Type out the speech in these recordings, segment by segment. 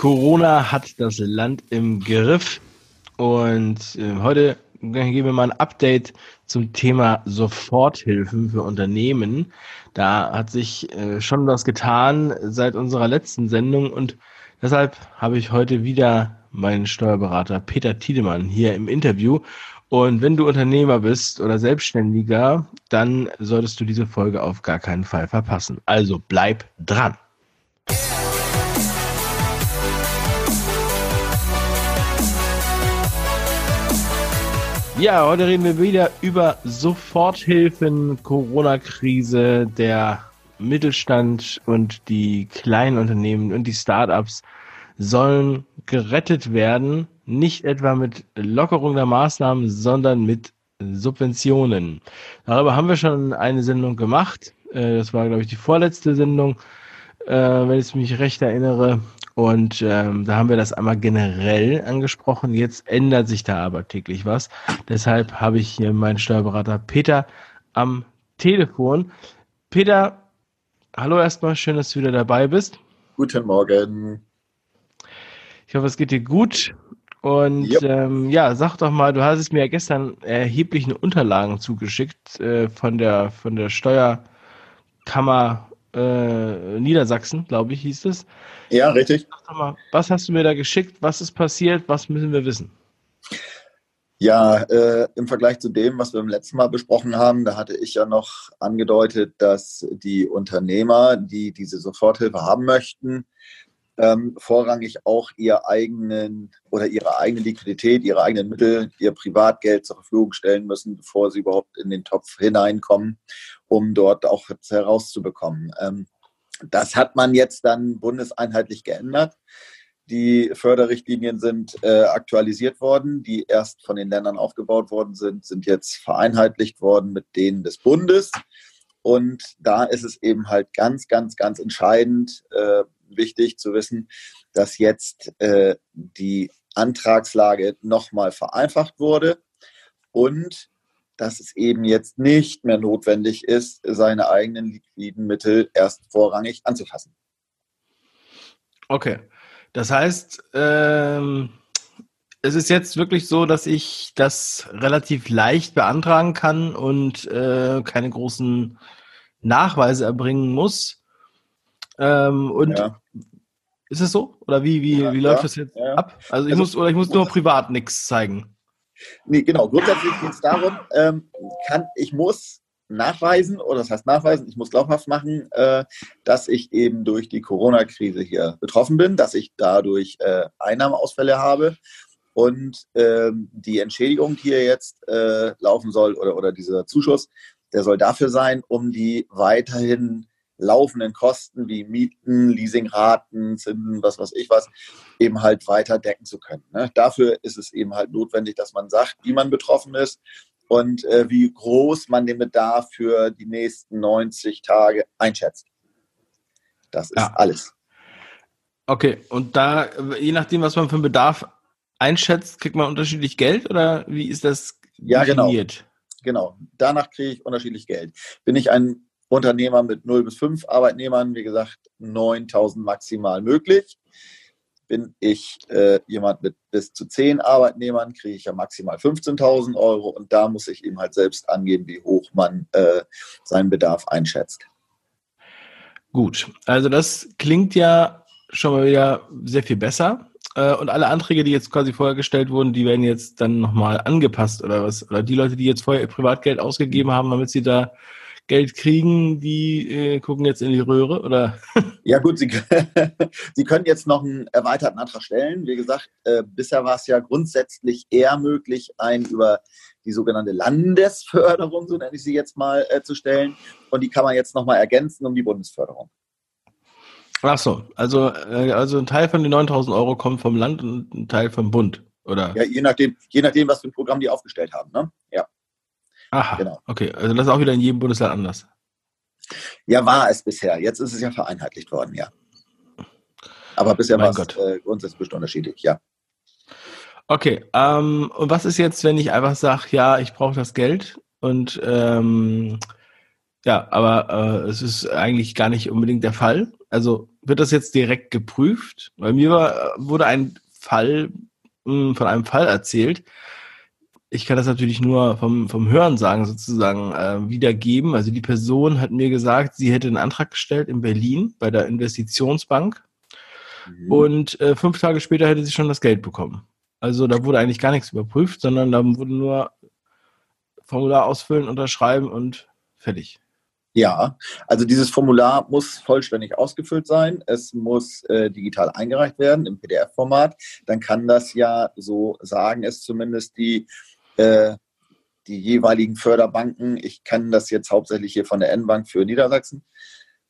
Corona hat das Land im Griff und äh, heute geben wir mal ein Update zum Thema Soforthilfen für Unternehmen. Da hat sich äh, schon was getan seit unserer letzten Sendung und deshalb habe ich heute wieder meinen Steuerberater Peter Tiedemann hier im Interview. Und wenn du Unternehmer bist oder Selbstständiger, dann solltest du diese Folge auf gar keinen Fall verpassen. Also bleib dran. Ja, heute reden wir wieder über Soforthilfen, Corona-Krise, der Mittelstand und die kleinen Unternehmen und die Startups sollen gerettet werden, nicht etwa mit Lockerung der Maßnahmen, sondern mit Subventionen. Darüber haben wir schon eine Sendung gemacht. Äh, das war, glaube ich, die vorletzte Sendung, äh, wenn ich mich recht erinnere. Und ähm, da haben wir das einmal generell angesprochen. Jetzt ändert sich da aber täglich was. Deshalb habe ich hier meinen Steuerberater Peter am Telefon. Peter, hallo erstmal, schön, dass du wieder dabei bist. Guten Morgen. Ich hoffe, es geht dir gut. Und yep. ähm, ja, sag doch mal, du hast es mir ja gestern erheblichen Unterlagen zugeschickt äh, von der von der Steuerkammer äh, Niedersachsen, glaube ich, hieß es. Ja, richtig. Mal, was hast du mir da geschickt? Was ist passiert? Was müssen wir wissen? Ja, äh, im Vergleich zu dem, was wir im letzten Mal besprochen haben, da hatte ich ja noch angedeutet, dass die Unternehmer, die diese Soforthilfe haben möchten, ähm, vorrangig auch ihr eigenen oder ihre eigene Liquidität, ihre eigenen Mittel, ihr Privatgeld zur Verfügung stellen müssen, bevor sie überhaupt in den Topf hineinkommen, um dort auch herauszubekommen. Ähm, das hat man jetzt dann bundeseinheitlich geändert. Die Förderrichtlinien sind äh, aktualisiert worden, die erst von den Ländern aufgebaut worden sind, sind jetzt vereinheitlicht worden mit denen des Bundes. Und da ist es eben halt ganz, ganz, ganz entscheidend äh, wichtig zu wissen, dass jetzt äh, die Antragslage nochmal vereinfacht wurde und dass es eben jetzt nicht mehr notwendig ist, seine eigenen liquiden Mittel erst vorrangig anzufassen. Okay. Das heißt, ähm, es ist jetzt wirklich so, dass ich das relativ leicht beantragen kann und äh, keine großen Nachweise erbringen muss. Ähm, und ja. Ist es so? Oder wie, wie, ja, wie läuft ja, das jetzt ab? Also ich also, muss, oder ich muss nur privat nichts zeigen. Nee, genau. Grundsätzlich geht es darum, ähm, kann, ich muss nachweisen, oder das heißt nachweisen, ich muss glaubhaft machen, äh, dass ich eben durch die Corona-Krise hier betroffen bin, dass ich dadurch äh, Einnahmeausfälle habe und ähm, die Entschädigung, die hier jetzt äh, laufen soll, oder, oder dieser Zuschuss, der soll dafür sein, um die weiterhin laufenden Kosten wie Mieten, Leasingraten, Zinsen, was weiß ich was, eben halt weiter decken zu können. Ne? Dafür ist es eben halt notwendig, dass man sagt, wie man betroffen ist und äh, wie groß man den Bedarf für die nächsten 90 Tage einschätzt. Das ist ja. alles. Okay, und da, je nachdem, was man für einen Bedarf einschätzt, kriegt man unterschiedlich Geld oder wie ist das ja, definiert? Genau. Genau, danach kriege ich unterschiedlich Geld. Bin ich ein Unternehmer mit 0 bis 5 Arbeitnehmern, wie gesagt, 9000 maximal möglich. Bin ich äh, jemand mit bis zu 10 Arbeitnehmern, kriege ich ja maximal 15.000 Euro und da muss ich eben halt selbst angeben, wie hoch man äh, seinen Bedarf einschätzt. Gut, also das klingt ja schon mal wieder sehr viel besser. Äh, und alle Anträge, die jetzt quasi vorher gestellt wurden, die werden jetzt dann nochmal angepasst oder was? Oder die Leute, die jetzt vorher ihr Privatgeld ausgegeben haben, damit sie da Geld kriegen, die äh, gucken jetzt in die Röhre, oder? Ja gut, Sie, Sie können jetzt noch einen erweiterten Antrag stellen. Wie gesagt, äh, bisher war es ja grundsätzlich eher möglich, einen über die sogenannte Landesförderung, so nenne ich sie jetzt mal, äh, zu stellen. Und die kann man jetzt nochmal ergänzen um die Bundesförderung. Ach so, also, äh, also ein Teil von den 9000 Euro kommt vom Land und ein Teil vom Bund, oder? Ja, je nachdem, je nachdem was für ein Programm die aufgestellt haben. Ne? Ja. Aha, genau. okay. Also das ist auch wieder in jedem Bundesland anders. Ja, war es bisher. Jetzt ist es ja vereinheitlicht worden, ja. Aber bisher war es äh, grundsätzlich unterschiedlich, ja. Okay, ähm, und was ist jetzt, wenn ich einfach sage, ja, ich brauche das Geld und ähm, ja, aber äh, es ist eigentlich gar nicht unbedingt der Fall. Also wird das jetzt direkt geprüft? Weil mir war, wurde ein Fall mh, von einem Fall erzählt. Ich kann das natürlich nur vom, vom Hörensagen sozusagen äh, wiedergeben. Also die Person hat mir gesagt, sie hätte einen Antrag gestellt in Berlin bei der Investitionsbank mhm. und äh, fünf Tage später hätte sie schon das Geld bekommen. Also da wurde eigentlich gar nichts überprüft, sondern da wurde nur Formular ausfüllen, unterschreiben und fertig. Ja, also dieses Formular muss vollständig ausgefüllt sein. Es muss äh, digital eingereicht werden im PDF-Format. Dann kann das ja, so sagen es zumindest die, äh, die jeweiligen Förderbanken. Ich kann das jetzt hauptsächlich hier von der N-Bank für Niedersachsen,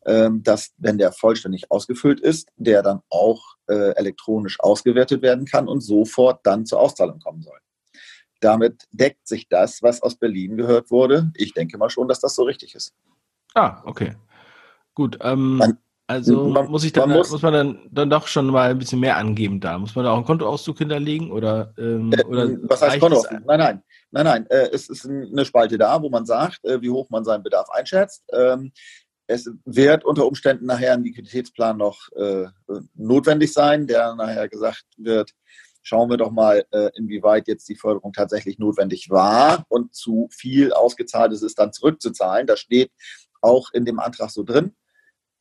ähm, dass, wenn der vollständig ausgefüllt ist, der dann auch äh, elektronisch ausgewertet werden kann und sofort dann zur Auszahlung kommen soll. Damit deckt sich das, was aus Berlin gehört wurde. Ich denke mal schon, dass das so richtig ist. Ah, okay. Gut. Ähm, man, also man, muss ich dann, man muss, muss, man dann, dann doch schon mal ein bisschen mehr angeben da. Muss man da auch einen Kontoauszug hinterlegen oder, ähm, äh, oder was heißt Kontoauszug? Nein, nein, nein, nein. Äh, es ist eine Spalte da, wo man sagt, äh, wie hoch man seinen Bedarf einschätzt. Ähm, es wird unter Umständen nachher ein Liquiditätsplan noch äh, notwendig sein, der nachher gesagt wird, schauen wir doch mal, äh, inwieweit jetzt die Förderung tatsächlich notwendig war und zu viel ausgezahlt ist, es dann zurückzuzahlen. Da steht auch in dem Antrag so drin.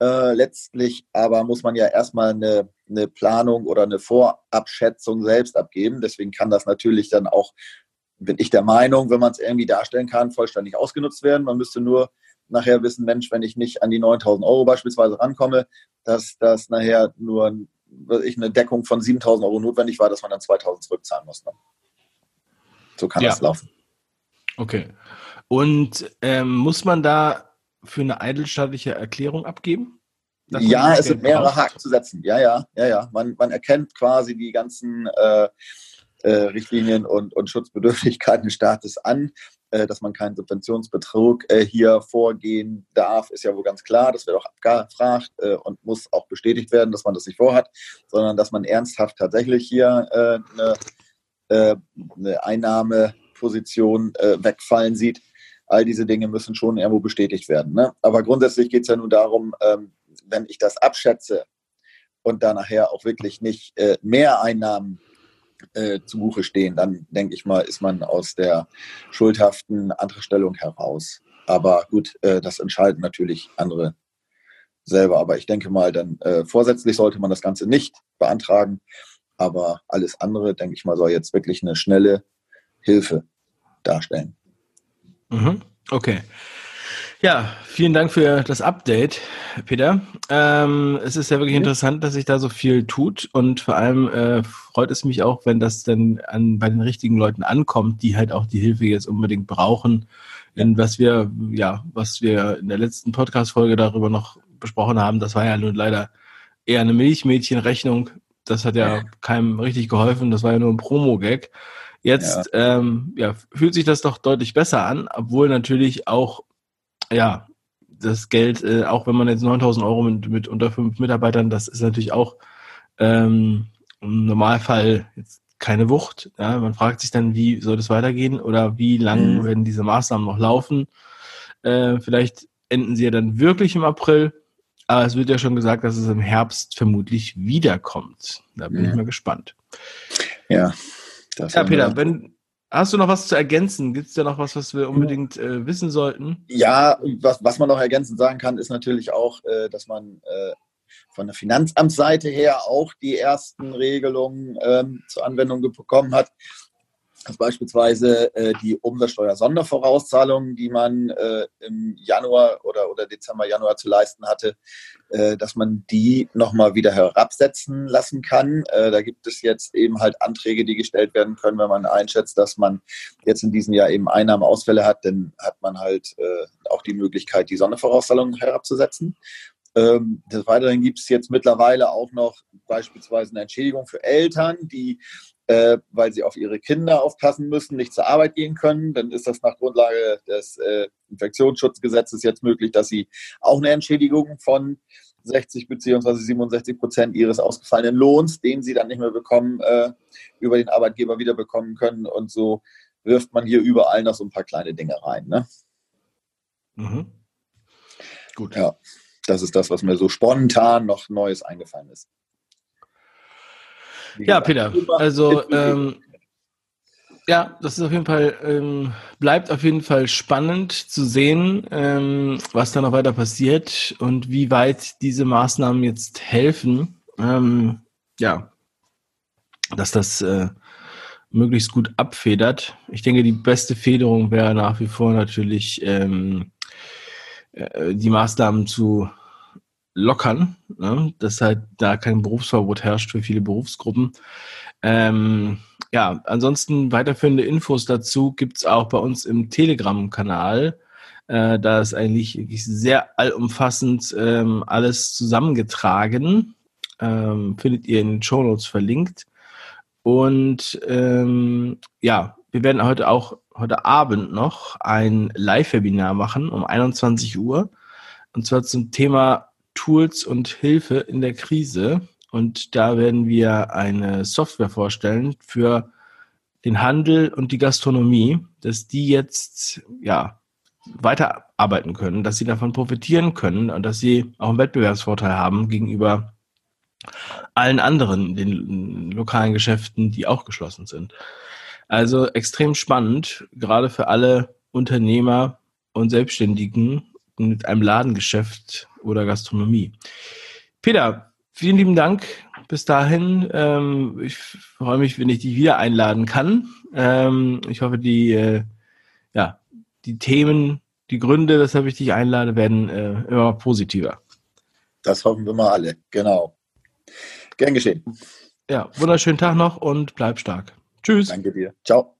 Äh, letztlich aber muss man ja erstmal eine, eine Planung oder eine Vorabschätzung selbst abgeben. Deswegen kann das natürlich dann auch, bin ich der Meinung, wenn man es irgendwie darstellen kann, vollständig ausgenutzt werden. Man müsste nur nachher wissen, Mensch, wenn ich nicht an die 9000 Euro beispielsweise rankomme, dass das nachher nur ich, eine Deckung von 7000 Euro notwendig war, dass man dann 2000 zurückzahlen muss. Ne? So kann ja. das laufen. Okay. Und ähm, muss man da für eine eidelsstaatliche Erklärung abgeben? Ja, es sind mehrere Haken zu setzen. Ja, ja, ja, ja. Man, man erkennt quasi die ganzen äh, äh, Richtlinien und, und Schutzbedürftigkeiten des Staates an. Äh, dass man keinen Subventionsbetrug äh, hier vorgehen darf, ist ja wohl ganz klar. Das wird auch abgefragt äh, und muss auch bestätigt werden, dass man das nicht vorhat, sondern dass man ernsthaft tatsächlich hier eine, eine Einnahmeposition wegfallen sieht all diese Dinge müssen schon irgendwo bestätigt werden. Ne? Aber grundsätzlich geht es ja nur darum, ähm, wenn ich das abschätze und da nachher auch wirklich nicht äh, mehr Einnahmen äh, zu Buche stehen, dann denke ich mal, ist man aus der schuldhaften Antragstellung heraus. Aber gut, äh, das entscheiden natürlich andere selber. Aber ich denke mal, dann äh, vorsätzlich sollte man das Ganze nicht beantragen. Aber alles andere, denke ich mal, soll jetzt wirklich eine schnelle Hilfe darstellen. Mhm. Okay. Ja, vielen Dank für das Update, Peter. Ähm, es ist ja wirklich mhm. interessant, dass sich da so viel tut und vor allem äh, freut es mich auch, wenn das dann an, bei den richtigen Leuten ankommt, die halt auch die Hilfe jetzt unbedingt brauchen. Denn was wir, ja, was wir in der letzten Podcast-Folge darüber noch besprochen haben, das war ja nun leider eher eine Milchmädchenrechnung. Das hat ja keinem richtig geholfen. Das war ja nur ein Promo-Gag. Jetzt ja. Ähm, ja, fühlt sich das doch deutlich besser an, obwohl natürlich auch ja das Geld, äh, auch wenn man jetzt 9000 Euro mit, mit unter fünf Mitarbeitern, das ist natürlich auch ähm, im Normalfall jetzt keine Wucht. Ja? Man fragt sich dann, wie soll das weitergehen oder wie lange mhm. werden diese Maßnahmen noch laufen. Äh, vielleicht enden sie ja dann wirklich im April. Aber es wird ja schon gesagt, dass es im Herbst vermutlich wiederkommt. Da bin mhm. ich mal gespannt. Ja, das ja, Peter, wenn, hast du noch was zu ergänzen? Gibt es da noch was, was wir unbedingt äh, wissen sollten? Ja, was, was man noch ergänzend sagen kann, ist natürlich auch, äh, dass man äh, von der Finanzamtsseite her auch die ersten Regelungen ähm, zur Anwendung bekommen hat dass beispielsweise äh, die Umsatzsteuer-Sondervorauszahlungen, die man äh, im Januar oder, oder Dezember, Januar zu leisten hatte, äh, dass man die nochmal wieder herabsetzen lassen kann. Äh, da gibt es jetzt eben halt Anträge, die gestellt werden können, wenn man einschätzt, dass man jetzt in diesem Jahr eben Einnahmeausfälle hat, dann hat man halt äh, auch die Möglichkeit, die Sondervorauszahlungen herabzusetzen. Ähm, des Weiteren gibt es jetzt mittlerweile auch noch beispielsweise eine Entschädigung für Eltern, die äh, weil sie auf ihre Kinder aufpassen müssen, nicht zur Arbeit gehen können. Dann ist das nach Grundlage des äh, Infektionsschutzgesetzes jetzt möglich, dass sie auch eine Entschädigung von 60 bzw. 67 Prozent ihres ausgefallenen Lohns, den sie dann nicht mehr bekommen, äh, über den Arbeitgeber wieder bekommen können. Und so wirft man hier überall noch so ein paar kleine Dinge rein. Ne? Mhm. Gut. Ja. Das ist das, was mir so spontan noch Neues eingefallen ist. Wie ja, gesagt, Peter, also ähm, ja, das ist auf jeden Fall, ähm, bleibt auf jeden Fall spannend zu sehen, ähm, was da noch weiter passiert und wie weit diese Maßnahmen jetzt helfen. Ähm, ja, dass das äh, möglichst gut abfedert. Ich denke, die beste Federung wäre nach wie vor natürlich ähm, äh, die Maßnahmen zu lockern, ne? dass halt da kein Berufsverbot herrscht für viele Berufsgruppen. Ähm, ja, ansonsten weiterführende Infos dazu gibt's auch bei uns im Telegram-Kanal. Äh, da ist eigentlich wirklich sehr allumfassend ähm, alles zusammengetragen. Ähm, findet ihr in den Show Notes verlinkt. Und ähm, ja, wir werden heute auch heute Abend noch ein Live-Webinar machen um 21 Uhr. Und zwar zum Thema Tools und Hilfe in der Krise. Und da werden wir eine Software vorstellen für den Handel und die Gastronomie, dass die jetzt ja weiterarbeiten können, dass sie davon profitieren können und dass sie auch einen Wettbewerbsvorteil haben gegenüber allen anderen, den lokalen Geschäften, die auch geschlossen sind. Also extrem spannend, gerade für alle Unternehmer und Selbstständigen mit einem Ladengeschäft oder Gastronomie. Peter, vielen lieben Dank. Bis dahin. Ähm, ich freue mich, wenn ich dich wieder einladen kann. Ähm, ich hoffe, die, äh, ja, die Themen, die Gründe, weshalb ich dich einlade, werden äh, immer positiver. Das hoffen wir mal alle, genau. Gern geschehen. Ja, wunderschönen Tag noch und bleib stark. Tschüss. Danke dir. Ciao.